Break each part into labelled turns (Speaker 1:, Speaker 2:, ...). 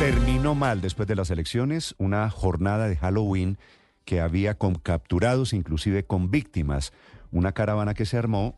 Speaker 1: Terminó mal después de las elecciones una jornada de Halloween que había con capturados, inclusive con víctimas, una caravana que se armó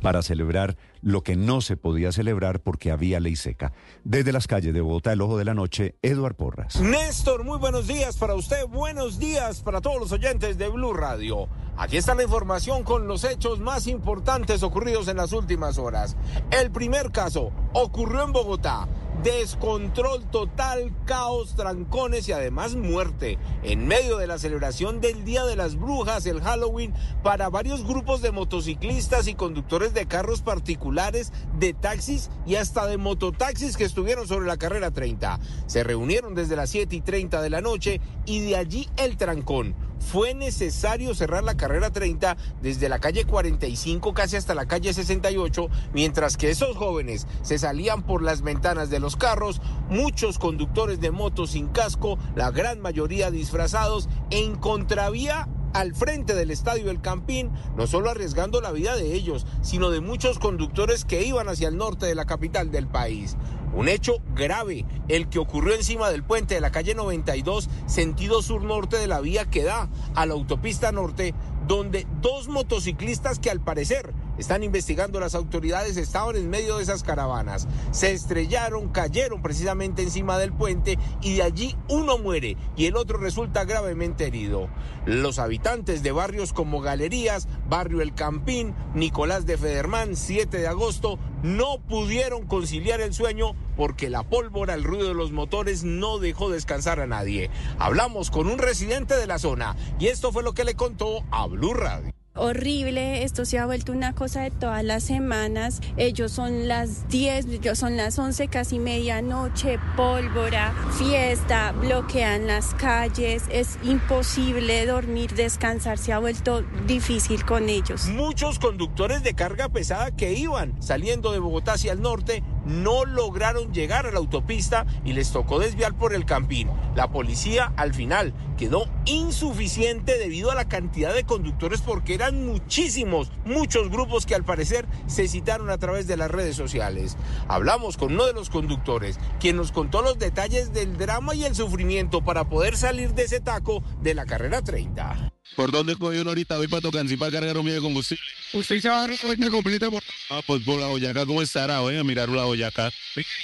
Speaker 1: para celebrar lo que no se podía celebrar porque había ley seca. Desde las calles de Bogotá, el ojo de la noche, Eduard Porras.
Speaker 2: Néstor, muy buenos días para usted, buenos días para todos los oyentes de Blue Radio. Aquí está la información con los hechos más importantes ocurridos en las últimas horas. El primer caso ocurrió en Bogotá. Descontrol total, caos, trancones y además muerte en medio de la celebración del Día de las Brujas, el Halloween, para varios grupos de motociclistas y conductores de carros particulares, de taxis y hasta de mototaxis que estuvieron sobre la carrera 30. Se reunieron desde las 7 y 30 de la noche y de allí el trancón fue necesario cerrar la carrera 30 desde la calle 45 casi hasta la calle 68, mientras que esos jóvenes se salían por las ventanas de los carros, muchos conductores de motos sin casco, la gran mayoría disfrazados, en contravía al frente del estadio El Campín, no solo arriesgando la vida de ellos, sino de muchos conductores que iban hacia el norte de la capital del país. Un hecho grave, el que ocurrió encima del puente de la calle 92, sentido sur-norte de la vía que da a la autopista norte, donde dos motociclistas que al parecer están investigando las autoridades, estaban en medio de esas caravanas. Se estrellaron, cayeron precisamente encima del puente y de allí uno muere y el otro resulta gravemente herido. Los habitantes de barrios como Galerías, Barrio El Campín, Nicolás de Federman, 7 de agosto, no pudieron conciliar el sueño porque la pólvora, el ruido de los motores no dejó descansar a nadie. Hablamos con un residente de la zona y esto fue lo que le contó a Blue Radio
Speaker 3: horrible, esto se ha vuelto una cosa de todas las semanas, ellos son las 10, ellos son las 11, casi medianoche, pólvora, fiesta, bloquean las calles, es imposible dormir, descansar, se ha vuelto difícil con ellos.
Speaker 2: Muchos conductores de carga pesada que iban saliendo de Bogotá hacia el norte no lograron llegar a la autopista y les tocó desviar por el Campín. La policía al final quedó insuficiente debido a la cantidad de conductores porque eran muchísimos, muchos grupos que al parecer se citaron a través de las redes sociales. Hablamos con uno de los conductores, quien nos contó los detalles del drama y el sufrimiento para poder salir de ese taco de la carrera 30.
Speaker 4: ¿Por dónde coge uno ahorita? Voy para Tocancí para cargar un medio de combustible.
Speaker 5: ¿Usted se va a recoger completa por...?
Speaker 4: Ah, pues por la Boyacá, ¿cómo estará? Voy a mirar la Boyacá.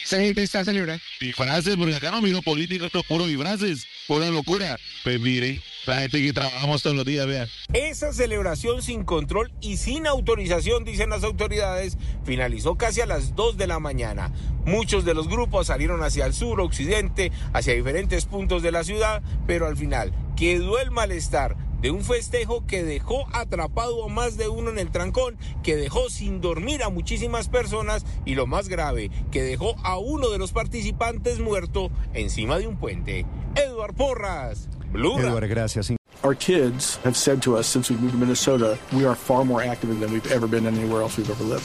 Speaker 5: Esa gente está celebrando.
Speaker 4: Disfraces, porque acá no miro política, esto es puro disfraces, pura locura. Pues mire, la gente que trabajamos todos los días, vean.
Speaker 2: Esa celebración sin control y sin autorización, dicen las autoridades, finalizó casi a las 2 de la mañana. Muchos de los grupos salieron hacia el sur, occidente, hacia diferentes puntos de la ciudad, pero al final quedó el malestar de un festejo que dejó atrapado a más de uno en el trancón, que dejó sin dormir a muchísimas personas y lo más grave, que dejó a uno de los participantes muerto encima de un puente. Eduard Porras, Blue
Speaker 1: Eduard, gracias.
Speaker 6: Our kids have said to us since we moved to Minnesota, we are far more active than we've ever been anywhere else we've ever lived.